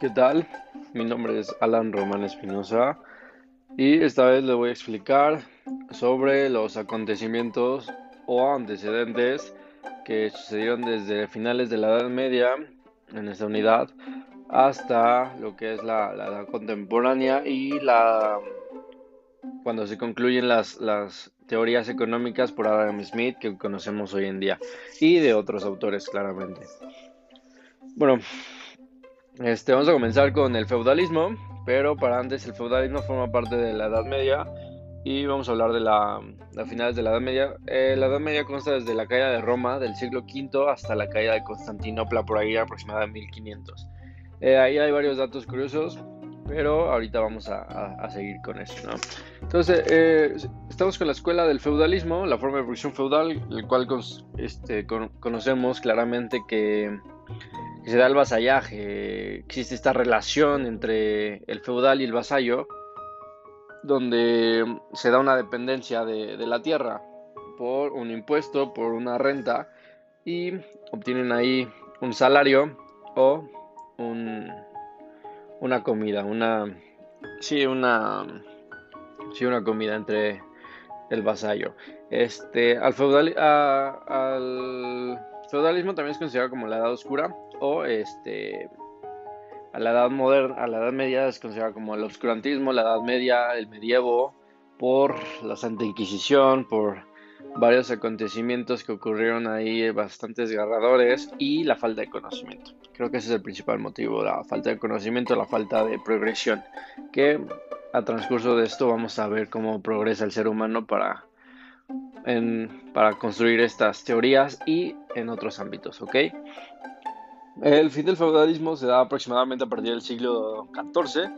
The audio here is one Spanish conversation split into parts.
¿Qué tal? Mi nombre es Alan Román Espinosa y esta vez le voy a explicar sobre los acontecimientos o antecedentes que sucedieron desde finales de la Edad Media en esta unidad hasta lo que es la, edad contemporánea y la cuando se concluyen las, las teorías económicas por Adam Smith que conocemos hoy en día y de otros autores claramente. Bueno, este, vamos a comenzar con el feudalismo, pero para antes el feudalismo forma parte de la Edad Media y vamos a hablar de la, finales de la Edad Media. Eh, la Edad Media consta desde la caída de Roma del siglo V hasta la caída de Constantinopla por ahí aproximadamente 1500. Eh, ahí hay varios datos curiosos, pero ahorita vamos a, seguir con eso. ¿no? Entonces, eh, estamos con la escuela del feudalismo, la forma de producción feudal, el cual este, conocemos claramente que se da el vasallaje, existe esta relación entre el feudal y el vasallo, donde se da una dependencia de, la tierra por un impuesto, por una renta, y obtienen ahí un salario o una comida, una sí, una sí, una comida entre el vasallo. Este, al feudal, al feudalismo también es considerado como la edad oscura o este a la edad moderna, a la edad media es considerado como el obscurantismo, la edad media, el medievo, por la Santa Inquisición, por varios acontecimientos que ocurrieron ahí bastante desgarradores y la falta de conocimiento. Creo que ese es el principal motivo, la falta de conocimiento, la falta de progresión, que a transcurso de esto vamos a ver cómo progresa el ser humano para, para construir estas teorías y en otros ámbitos, ¿ok? El fin del feudalismo se da aproximadamente a partir del siglo XIV.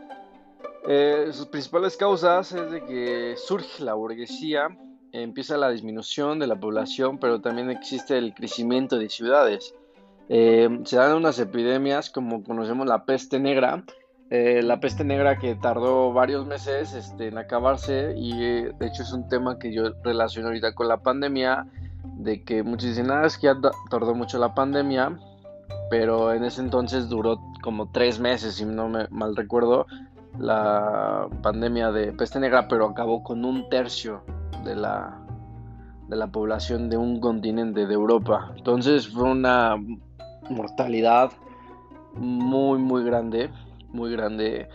Eh, sus principales causas es de que surge la burguesía, empieza la disminución de la población, pero también existe el crecimiento de ciudades. Eh, se dan unas epidemias como conocemos la peste negra, eh, la peste negra que tardó varios meses este, en acabarse y de hecho es un tema que yo relaciono ahorita con la pandemia, de que muchos dicen, ah, es que tardó mucho la pandemia, pero en ese entonces duró como tres meses, si no me mal recuerdo, la pandemia de peste negra, pero acabó con un tercio de la, de la población de un continente de Europa. Entonces fue una mortalidad muy, muy grande, muy grande.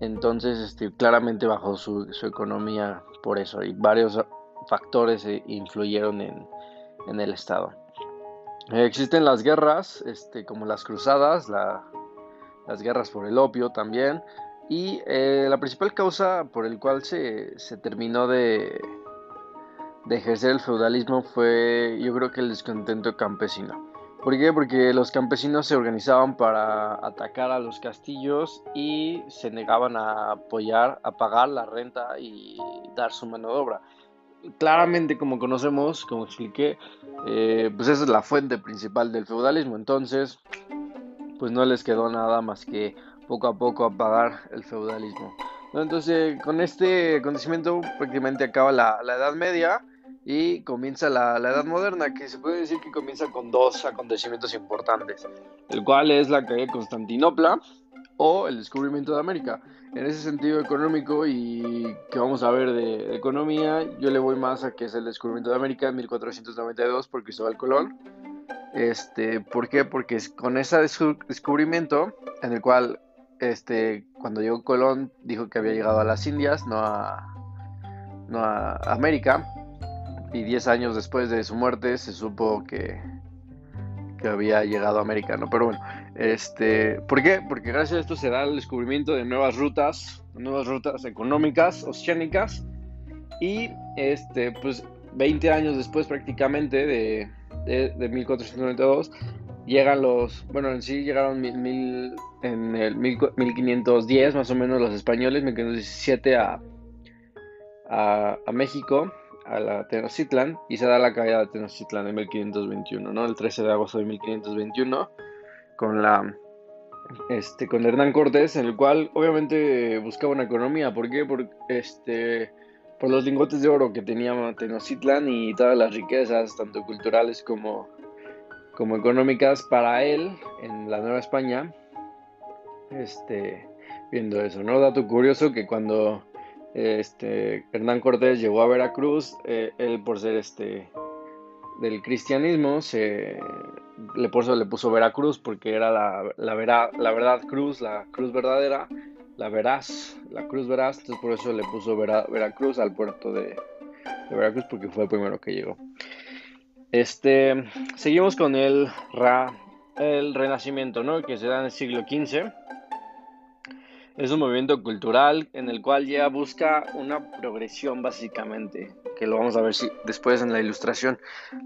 Entonces, este, claramente bajó su, su economía por eso y varios factores influyeron en, en el Estado. Existen las guerras, este, como las cruzadas, las guerras por el opio también. Y eh, la principal causa por el cual se, terminó de, de, ejercer el feudalismo fue, yo creo que el descontento campesino. ¿Por qué? Porque los campesinos se organizaban para atacar a los castillos y se negaban a apoyar, a pagar la renta y dar su mano de obra claramente como conocemos, como expliqué, eh, pues esa es la fuente principal del feudalismo. Entonces, pues no les quedó nada más que poco a poco apagar el feudalismo. Entonces, con este acontecimiento prácticamente acaba la, Edad Media y comienza la, la, Edad Moderna, que se puede decir que comienza con dos acontecimientos importantes, el cual es la caída de Constantinopla o el descubrimiento de América. En ese sentido económico y que vamos a ver de, economía, yo le voy más a que es el descubrimiento de América en 1492 por Cristóbal Colón. Este, ¿Por qué? Porque con ese descubrimiento, en el cual este, cuando llegó Colón dijo que había llegado a las Indias, no a, no a América, y 10 años después de su muerte se supo que, que había llegado a América, ¿no? Pero bueno, este, ¿por qué? Porque gracias a esto se da el descubrimiento de nuevas rutas, nuevas rutas económicas, oceánicas, y este, pues 20 años después prácticamente de, de, 1492, llegan los, bueno, en sí llegaron mil, en el 1510 más o menos los españoles, 1517 a, a, a México, a la Tenochtitlan y se da la caída de Tenochtitlan en 1521, ¿no? El 13 de agosto de 1521 con la este con Hernán Cortés, en el cual obviamente buscaba una economía, ¿por qué? Por este por los lingotes de oro que tenía Tenochtitlan y todas las riquezas tanto culturales como como económicas para él en la Nueva España este, viendo eso, ¿no? Dato curioso que cuando este, Hernán Cortés llegó a Veracruz, eh, él por ser este del cristianismo, se, le, por eso le puso Veracruz, porque era la, la, la verdad cruz, la cruz verdadera, la veraz, la cruz veraz, entonces por eso le puso Veracruz al puerto de, de, Veracruz, porque fue el primero que llegó. Este, seguimos con el, ra, el renacimiento, ¿no? que se da en el siglo XV es un movimiento cultural en el cual ya busca una progresión básicamente, que lo vamos a ver si, después en la ilustración.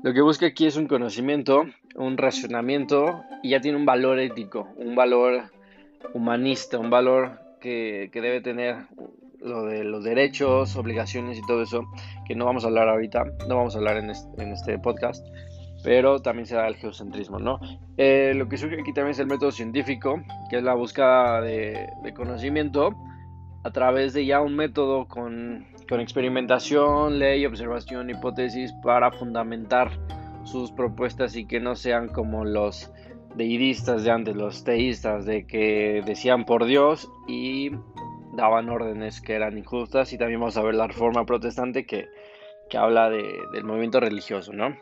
Lo que busca aquí es un conocimiento, un racionamiento y ya tiene un valor ético, un valor humanista, un valor que, que debe tener lo de los derechos, obligaciones y todo eso, que no vamos a hablar ahorita, no vamos a hablar en en este podcast, pero también se da el geocentrismo, ¿no? Eh, lo que surge aquí también es el método científico, que es la búsqueda de, conocimiento a través de ya un método con, con, experimentación, ley, observación, hipótesis para fundamentar sus propuestas y que no sean como los deidistas de antes, los teístas, de que decían por Dios y daban órdenes que eran injustas y también vamos a ver la reforma protestante que, que habla de, del movimiento religioso, ¿no?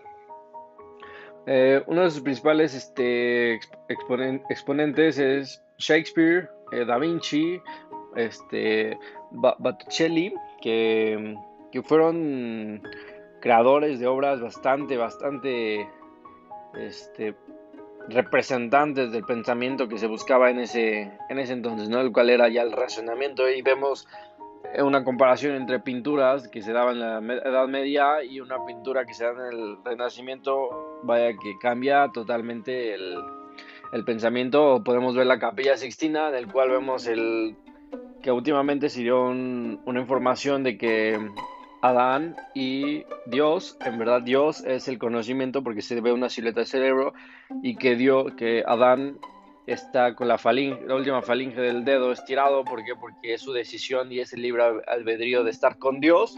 Eh, uno de sus principales este, exponentes es Shakespeare, eh, Da Vinci, este, Botticelli, que, que, fueron creadores de obras bastante, bastante este, representantes del pensamiento que se buscaba en ese, en ese entonces, ¿no? el cual era ya el razonamiento. Y vemos una comparación entre pinturas que se daban en la Edad Media y una pintura que se da en el Renacimiento, vaya que cambia totalmente el, el pensamiento. Podemos ver la Capilla Sixtina, en el cual vemos el que últimamente se dio una información de que Adán y Dios, en verdad Dios es el conocimiento porque se ve una silueta del cerebro y que Dios, que Adán está con la, falinge, la última falinge del dedo estirado. ¿Por qué? Porque es su decisión y es el libre albedrío de estar con Dios.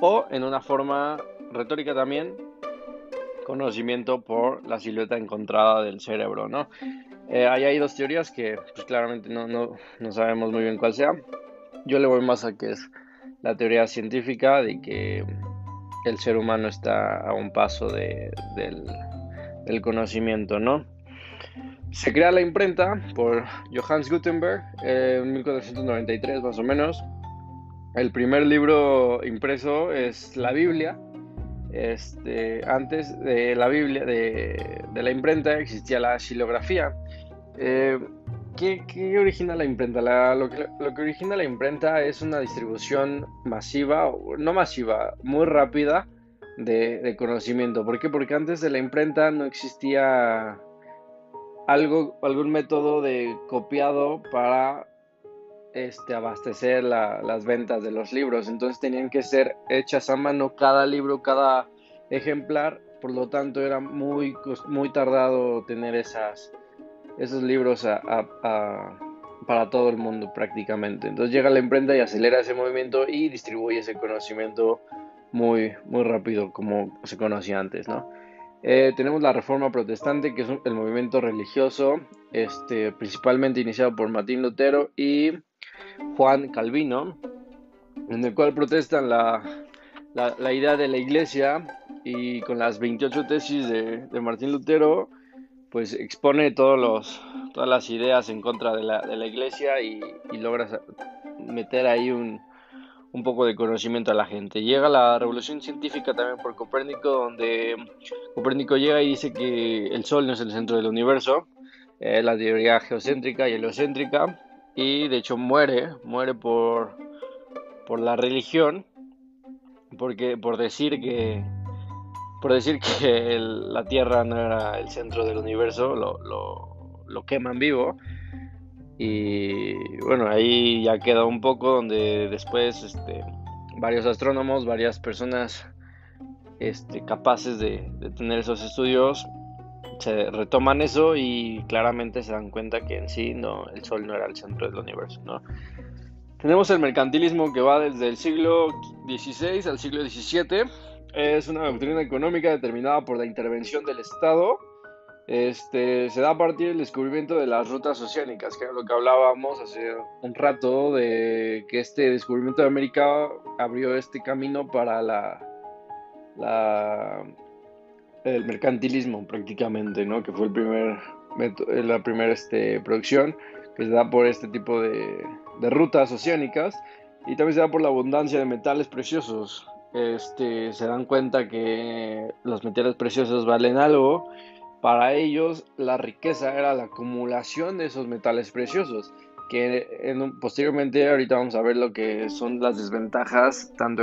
O en una forma retórica también, conocimiento por la silueta encontrada del cerebro, ¿no? Eh, ahí hay dos teorías que pues, claramente no, no, no, sabemos muy bien cuál sea. Yo le voy más a que es la teoría científica de que el ser humano está a un paso de, del, del conocimiento, ¿no? Se crea la imprenta por Johannes Gutenberg en 1493 más o menos. El primer libro impreso es la Biblia. Este, antes de la Biblia, de, la imprenta, existía la xilografía. Eh, ¿qué, origina la imprenta? lo, que, origina la imprenta es una distribución masiva, no masiva, muy rápida de, de conocimiento. ¿Por qué? Porque antes de la imprenta no existía algo, algún método de copiado para este, abastecer las ventas de los libros. Entonces tenían que ser hechas a mano cada libro, cada ejemplar. Por lo tanto era muy, muy tardado tener esas, esos libros para todo el mundo prácticamente. Entonces llega la imprenta y acelera ese movimiento y distribuye ese conocimiento muy, muy rápido como se conocía antes, ¿no? Eh, tenemos la Reforma Protestante, que es el movimiento religioso, este, principalmente iniciado por Martín Lutero y Juan Calvino, en el cual protestan la, la, idea de la iglesia y con las 28 tesis de, Martín Lutero, pues expone todos los, todas las ideas en contra de la, de la iglesia y, y logra meter ahí un, un poco de conocimiento a la gente. Llega la revolución científica también por Copérnico, donde Copérnico llega y dice que el Sol no es el centro del universo, eh, la teoría geocéntrica y heliocéntrica, y de hecho muere, muere por, por la religión, porque por decir que por decir que la Tierra no era el centro del universo, lo, lo, lo queman vivo y bueno, ahí ya queda un poco donde después este, varios astrónomos, varias personas este, capaces de, tener esos estudios se retoman eso y claramente se dan cuenta que en sí no, el Sol no era el centro del universo. ¿no? Tenemos el mercantilismo que va desde el siglo XVI al siglo XVII. Es una doctrina económica determinada por la intervención del Estado este, se da a partir del descubrimiento de las rutas oceánicas, que era lo que hablábamos hace un rato, de que este descubrimiento de América abrió este camino para la, la el mercantilismo prácticamente, ¿no? que fue primer, la primera este, producción que se da por este tipo de, de rutas oceánicas y también se da por la abundancia de metales preciosos. Este, se dan cuenta que los metales preciosos valen algo para ellos la riqueza era la acumulación de esos metales preciosos, que en posteriormente ahorita vamos a ver lo que son las desventajas tanto,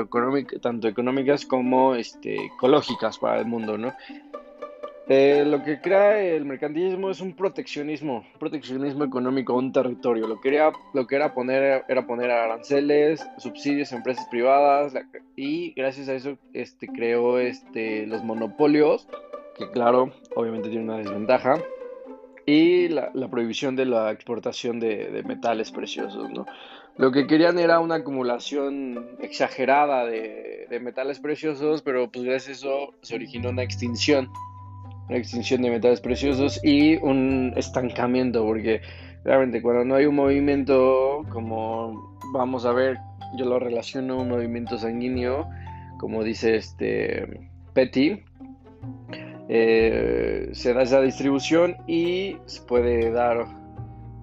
económicas como este, ecológicas para el mundo, ¿no? Eh, lo que crea el mercantilismo es un proteccionismo, proteccionismo económico un territorio. Lo que, era, lo que era poner era poner aranceles, subsidios a empresas privadas y gracias a eso este, creó este, los monopolios que claro, obviamente tiene una desventaja, y la, prohibición de la exportación de, metales preciosos, ¿no? Lo que querían era una acumulación exagerada de, metales preciosos, pero pues gracias a eso se originó una extinción, una extinción de metales preciosos y un estancamiento, porque realmente cuando no hay un movimiento, como vamos a ver, yo lo relaciono a un movimiento sanguíneo, como dice este Petty, eh, se da esa distribución y se puede dar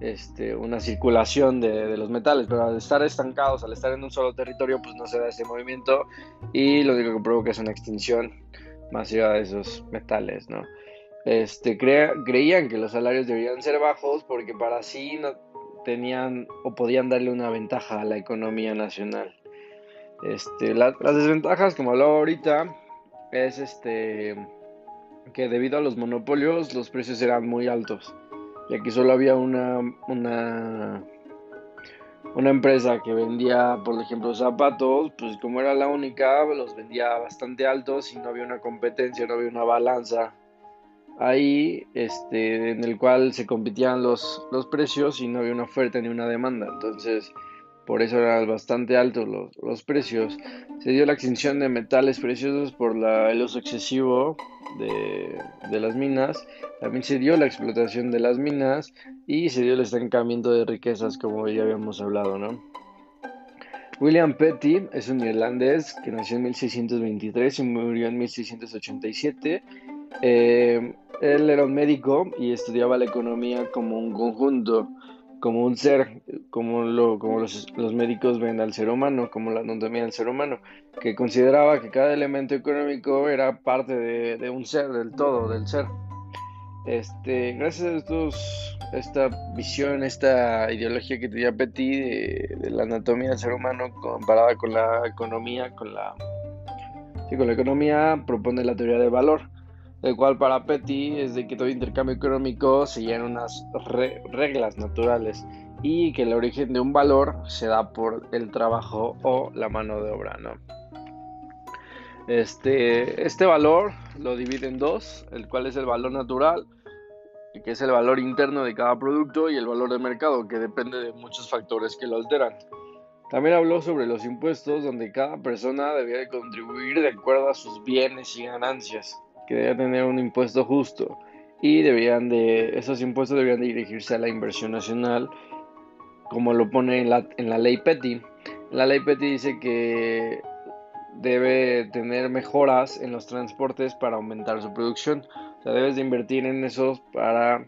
este, una circulación de, los metales, pero al estar estancados, al estar en un solo territorio, pues no se da ese movimiento y lo único que provoca es una extinción masiva de esos metales, ¿no? Este, creían que los salarios deberían ser bajos porque para así no tenían o podían darle una ventaja a la economía nacional. Este, las desventajas, como hablaba ahorita, es este que debido a los monopolios los precios eran muy altos. Y aquí solo había una, una, una empresa que vendía, por ejemplo, zapatos, pues como era la única, los vendía bastante altos y no había una competencia, no había una balanza ahí este, en el cual se competían los, los precios y no había una oferta ni una demanda. Entonces, por eso eran bastante altos los, los, precios. Se dio la extinción de metales preciosos por la, el uso excesivo de, de, las minas. También se dio la explotación de las minas y se dio el estancamiento de riquezas, como ya habíamos hablado, ¿no? William Petty es un irlandés que nació en 1623 y murió en 1687. Eh, él era un médico y estudiaba la economía como un conjunto como un ser, como, lo, como los, médicos ven al ser humano, como la anatomía del ser humano, que consideraba que cada elemento económico era parte de, un ser, del todo, del ser. Este, gracias a estos, esta visión, esta ideología que tenía Petit de, de, la anatomía del ser humano comparada con la economía, con la, sí, con la economía, propone la teoría del valor el cual para Petty es de que todo intercambio económico se llena unas reglas naturales y que el origen de un valor se da por el trabajo o la mano de obra, ¿no? Este, este valor lo divide en dos, el cual es el valor natural, que es el valor interno de cada producto, y el valor de mercado, que depende de muchos factores que lo alteran. También habló sobre los impuestos, donde cada persona debía contribuir de acuerdo a sus bienes y ganancias que debía tener un impuesto justo y deberían de, esos impuestos deberían dirigirse a la inversión nacional, como lo pone en la, en la ley Petty. La ley Petty dice que debe tener mejoras en los transportes para aumentar su producción. O sea, debes de invertir en esos para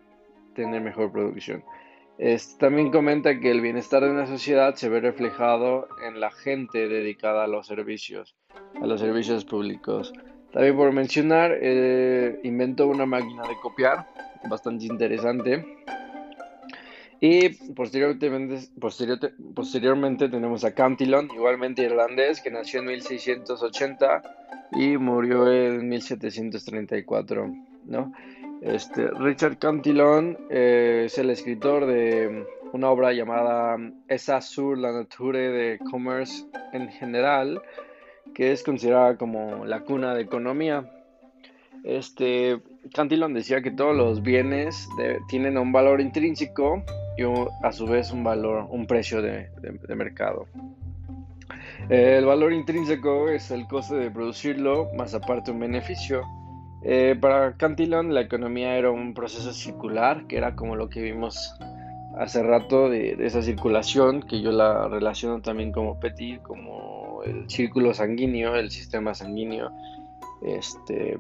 tener mejor producción. también comenta que el bienestar de una sociedad se ve reflejado en la gente dedicada a los servicios, a los servicios públicos. También por mencionar, eh, inventó una máquina de copiar, bastante interesante. Y posteriormente, posteriormente tenemos a Cantillon, igualmente irlandés, que nació en 1680 y murió en 1734. ¿no? Este, Richard Cantillon eh, es el escritor de una obra llamada Essa sur la nature de commerce en general, que es considerada como la cuna de economía. Este, Cantillon decía que todos los bienes tienen un valor intrínseco y a su vez un valor, un precio de, mercado. El valor intrínseco es el coste de producirlo, más aparte un beneficio. Eh, para Cantillon la economía era un proceso circular, que era como lo que vimos hace rato de, esa circulación, que yo la relaciono también como Petit, como el círculo sanguíneo, el sistema sanguíneo, este,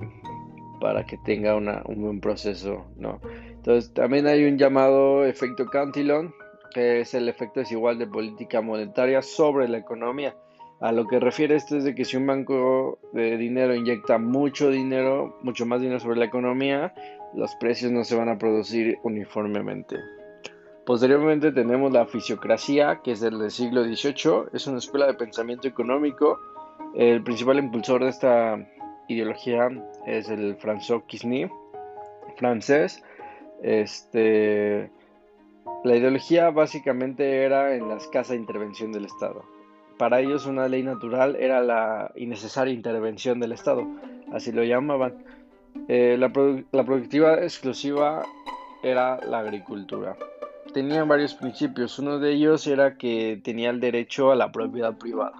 para que tenga un buen proceso, ¿no? Entonces también hay un llamado efecto Cantillon, que es el efecto desigual de política monetaria sobre la economía. A lo que refiere esto es de que si un banco de dinero inyecta mucho dinero, mucho más dinero sobre la economía, los precios no se van a producir uniformemente. Posteriormente tenemos la fisiocracia, que es del siglo XVIII, es una escuela de pensamiento económico. El principal impulsor de esta ideología es el François Quisny, francés. Este, la ideología básicamente era en la escasa intervención del Estado. Para ellos una ley natural era la innecesaria intervención del Estado, así lo llamaban. Eh, la productiva exclusiva era la agricultura. Tenían varios principios. Uno de ellos era que tenía el derecho a la propiedad privada.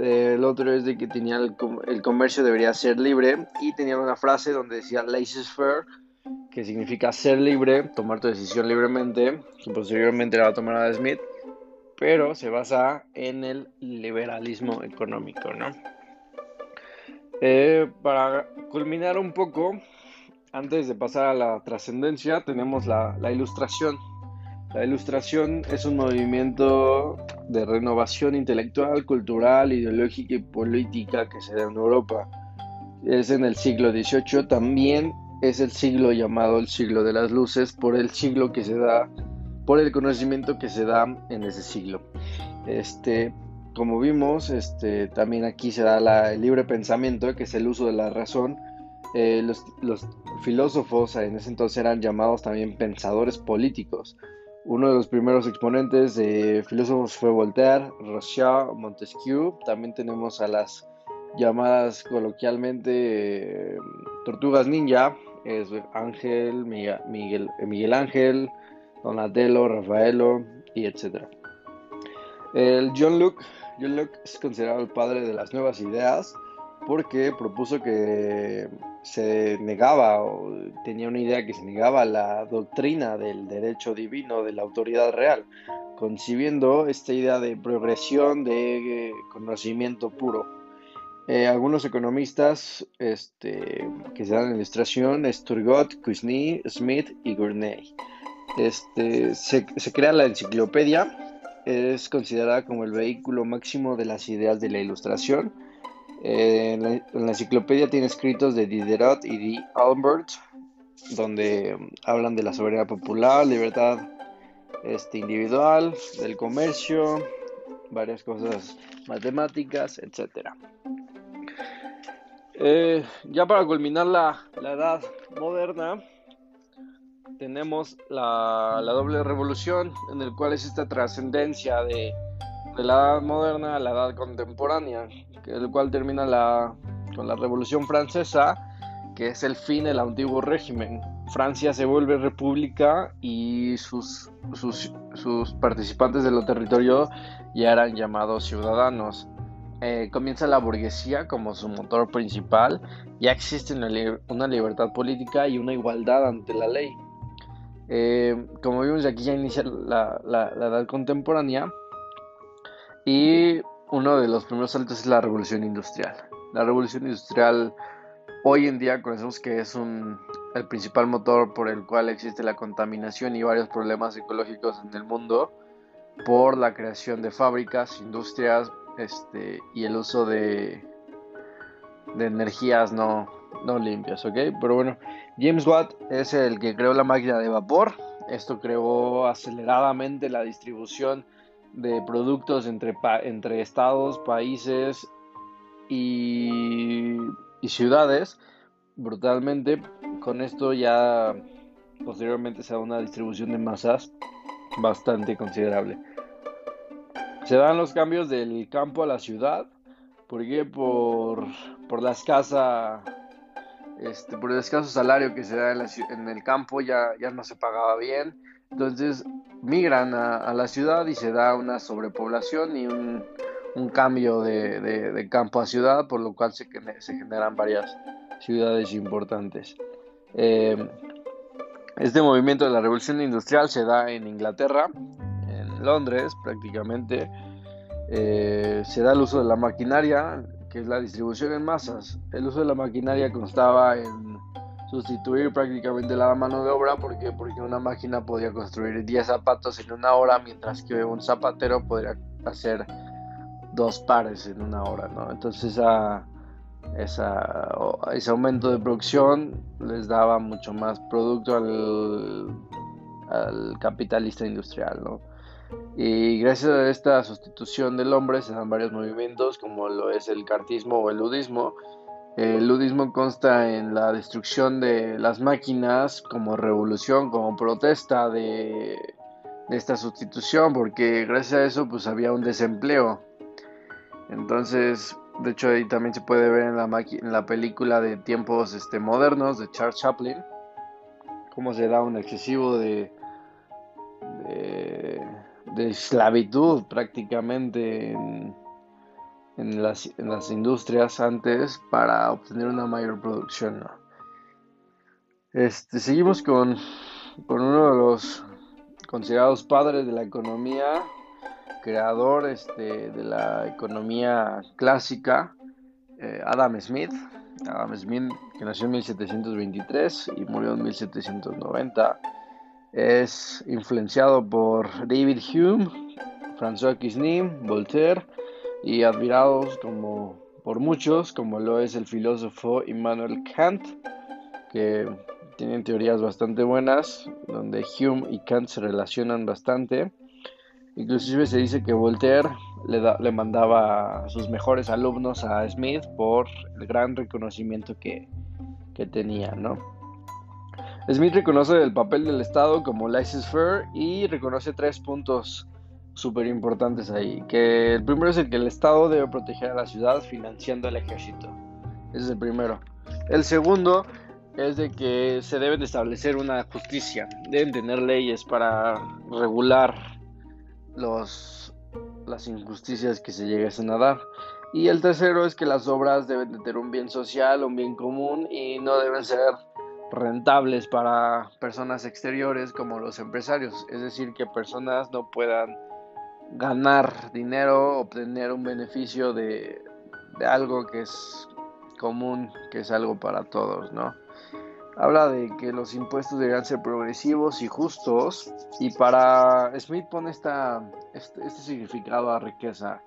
Eh, el otro es de que tenía el, comercio debería ser libre y tenían una frase donde decía laissez-faire, que significa ser libre, tomar tu decisión libremente, que posteriormente la va a tomar Adam Smith pero se basa en el liberalismo económico, ¿no? Eh, para culminar un poco, antes de pasar a la trascendencia, tenemos la, ilustración. La ilustración es un movimiento de renovación intelectual, cultural, ideológica y política que se da en Europa. Es en el siglo XVIII, también es el siglo llamado el siglo de las luces por el siglo que se da por el conocimiento que se da en ese siglo. Este, como vimos, este, también aquí se da el libre pensamiento, que es el uso de la razón. Eh, los, filósofos en ese entonces eran llamados también pensadores políticos. Uno de los primeros exponentes de filósofos fue Voltaire, Rousseau, Montesquieu. También tenemos a las llamadas coloquialmente eh, tortugas ninja, es Ángel, Miguel, Miguel Ángel, Donatello, Rafaelo y etc. El John Locke, John Locke es considerado el padre de las nuevas ideas porque propuso que se negaba o tenía una idea que se negaba la doctrina del derecho divino, de la autoridad real, concibiendo esta idea de progresión de conocimiento puro. Eh, algunos economistas este, que se dan en ilustración es Turgot, Cuisny, Smith y Gurney. Este, se, crea la enciclopedia, es considerada como el vehículo máximo de las ideas de la ilustración. Eh, en, la, enciclopedia tiene escritos de Diderot y de Albert, donde um, hablan de la soberanía popular, libertad este, individual, del comercio, varias cosas matemáticas, etc. Eh, ya para culminar la, la edad moderna, tenemos la, doble revolución, en el cual es esta trascendencia de, la edad moderna a la edad contemporánea, el cual termina la, con la revolución francesa, que es el fin del antiguo régimen. Francia se vuelve república y sus, sus, sus participantes de los territorios ya eran llamados ciudadanos. Eh, comienza la burguesía como su motor principal, ya existe una libertad política y una igualdad ante la ley. Eh, como vimos, aquí ya inicia la, edad contemporánea y uno de los primeros saltos es la revolución industrial. La revolución industrial hoy en día conocemos que es un, el principal motor por el cual existe la contaminación y varios problemas ecológicos en el mundo por la creación de fábricas, industrias este, y el uso de, de energías no, no limpias, ¿ok? Pero bueno, James Watt es el que creó la máquina de vapor. Esto creó aceleradamente la distribución de productos entre, entre estados, países y, ciudades brutalmente. Con esto ya posteriormente se da una distribución de masas bastante considerable. Se dan los cambios del campo a la ciudad. ¿Por qué? Por, por la escasa este, por el escaso salario que se da en, el campo ya, ya no se pagaba bien, entonces migran a, la ciudad y se da una sobrepoblación y un, cambio de, campo a ciudad, por lo cual se, generan varias, ciudades importantes. Eh, este movimiento de la revolución industrial se da en Inglaterra, en Londres prácticamente. Eh, se da el uso de la maquinaria, que es la distribución en masas. El uso de la maquinaria constaba en sustituir prácticamente la mano de obra porque porque una máquina podía construir 10 zapatos en una hora mientras que un zapatero podría hacer dos pares en una hora ¿no? entonces esa, ese aumento de producción les daba mucho más producto al, al capitalista industrial ¿no? y gracias a esta sustitución del hombre se dan varios movimientos como lo es el cartismo o el ludismo el ludismo consta en la destrucción de las máquinas como revolución, como protesta de, esta sustitución, porque gracias a eso pues había un desempleo. Entonces, de hecho ahí también se puede ver en la, en la película de tiempos este, modernos de Charles Chaplin, cómo se da un excesivo de, de, esclavitud prácticamente en en las, industrias antes para obtener una mayor producción. Este, seguimos con, con uno de los considerados padres de la economía, creador este, de la economía clásica, eh, Adam Smith. Adam Smith, que nació en 1723 y murió en 1790, es influenciado por David Hume, François Kisny, Voltaire y admirados como por muchos, como lo es el filósofo Immanuel Kant, que tienen teorías bastante buenas, donde Hume y Kant se relacionan bastante. Inclusive se dice que Voltaire le, le mandaba sus mejores alumnos a Smith por el gran reconocimiento que, que tenía, ¿no? Smith reconoce el papel del Estado como laissez-faire y reconoce tres puntos súper importantes ahí. Que el primero es el que el Estado debe proteger a la ciudad financiando el ejército. Ese es el primero. El segundo es de que se debe de establecer una justicia. Deben tener leyes para regular los, las injusticias que se lleguesen a dar. Y el tercero es que las obras deben de tener un bien social, un bien común y no deben ser rentables para personas exteriores como los empresarios. Es decir, que personas no puedan ganar dinero, obtener un beneficio de, algo que es común, que es algo para todos, ¿no? Habla de que los impuestos deberían ser progresivos y justos y para Smith pone esta, este, este significado a riqueza,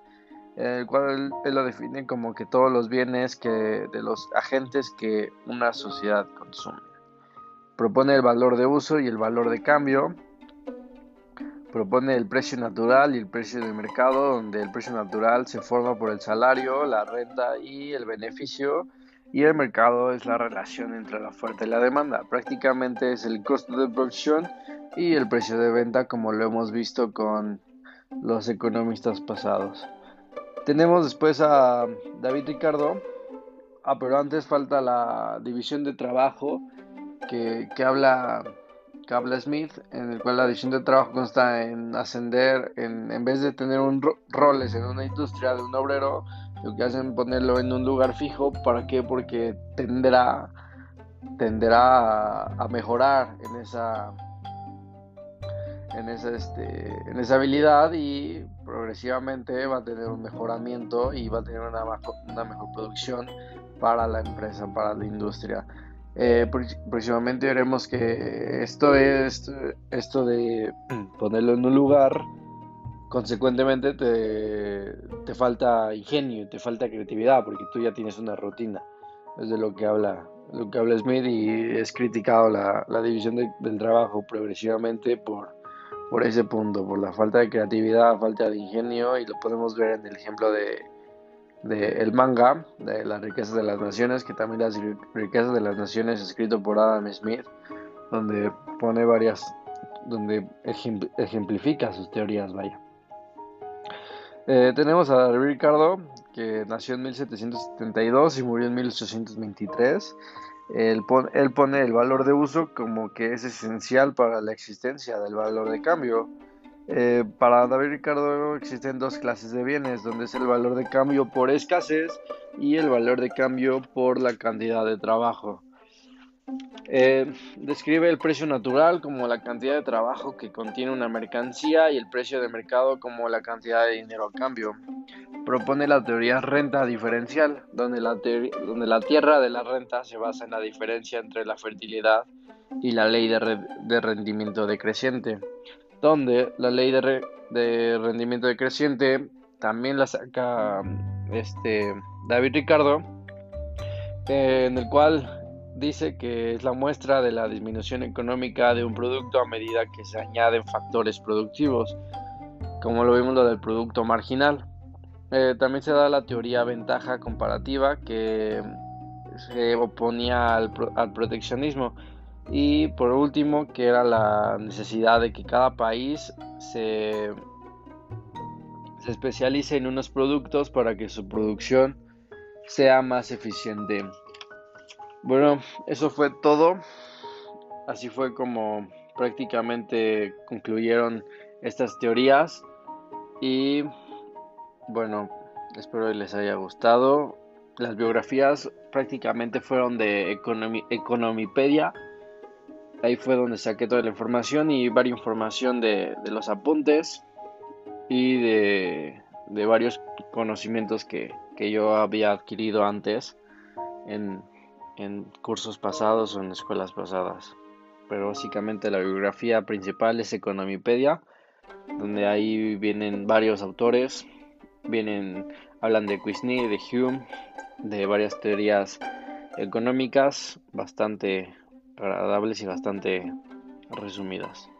el cual él, lo define como que todos los bienes que, de los agentes que una sociedad consume. Propone el valor de uso y el valor de cambio, propone el precio natural y el precio de mercado, donde el precio natural se forma por el salario, la renta y el beneficio, y el mercado es la relación entre la oferta y la demanda. Prácticamente es el costo de producción y el precio de venta, como lo hemos visto con los economistas pasados. Tenemos después a David Ricardo. Ah, pero antes falta la división de trabajo que, que habla Cable Smith, en el cual la división de trabajo consta en ascender, en, en vez de tener un roles en una industria de un obrero, lo que hacen es ponerlo en un lugar fijo. ¿Para qué? Porque tenderá, tenderá a, mejorar en esa, en esa, este, en esa habilidad y progresivamente va a tener un mejoramiento y va a tener una, una mejor producción para la empresa, para la industria. Eh, próximamente veremos que esto es esto de ponerlo en un lugar consecuentemente te, te, falta ingenio, te falta creatividad, porque tú ya tienes una rutina. Es de lo que habla, lo que habla Smith y es criticado la, la división del trabajo progresivamente por, por ese punto, por la falta de creatividad, falta de ingenio, y lo podemos ver en el ejemplo de, del manga, de las riquezas de las naciones, que también las riquezas de las naciones escrito por Adam Smith, donde pone varias, donde ejemplifica sus teorías, vaya. Eh, tenemos a David Ricardo, que nació en 1772 y murió en 1823. Él, él pone el valor de uso como que es esencial para la existencia del valor de cambio Eh, para David Ricardo existen dos clases de bienes, donde es el valor de cambio por escasez y el valor de cambio por la cantidad de trabajo. Eh, describe el precio natural como la cantidad de trabajo que contiene una mercancía y el precio de mercado como la cantidad de dinero a cambio. Propone la teoría renta diferencial, donde la, donde la tierra de la renta se basa en la diferencia entre la fertilidad y la ley de, rendimiento decreciente, donde la ley de, rendimiento decreciente también la saca este, David Ricardo, en el cual dice que es la muestra de la disminución económica de un producto a medida que se añaden factores productivos, como lo vimos lo del producto marginal. Eh, también se da la teoría ventaja comparativa que se oponía al, al, proteccionismo y por último que era la necesidad de que cada país se, especialice en unos productos para que su producción sea más eficiente. Bueno, eso fue todo. Así fue como prácticamente concluyeron estas teorías. Y bueno, espero que les haya gustado. Las biografías prácticamente fueron de Economipedia. Ahí fue donde saqué toda la información y varias información de, los apuntes y de, varios conocimientos que, que yo había adquirido antes en, en cursos pasados o en escuelas pasadas. Pero básicamente la biografía principal es Economipedia, donde ahí vienen varios autores, vienen, hablan de Quisney, de Hume, de varias teorías económicas bastante agradables y bastante resumidas.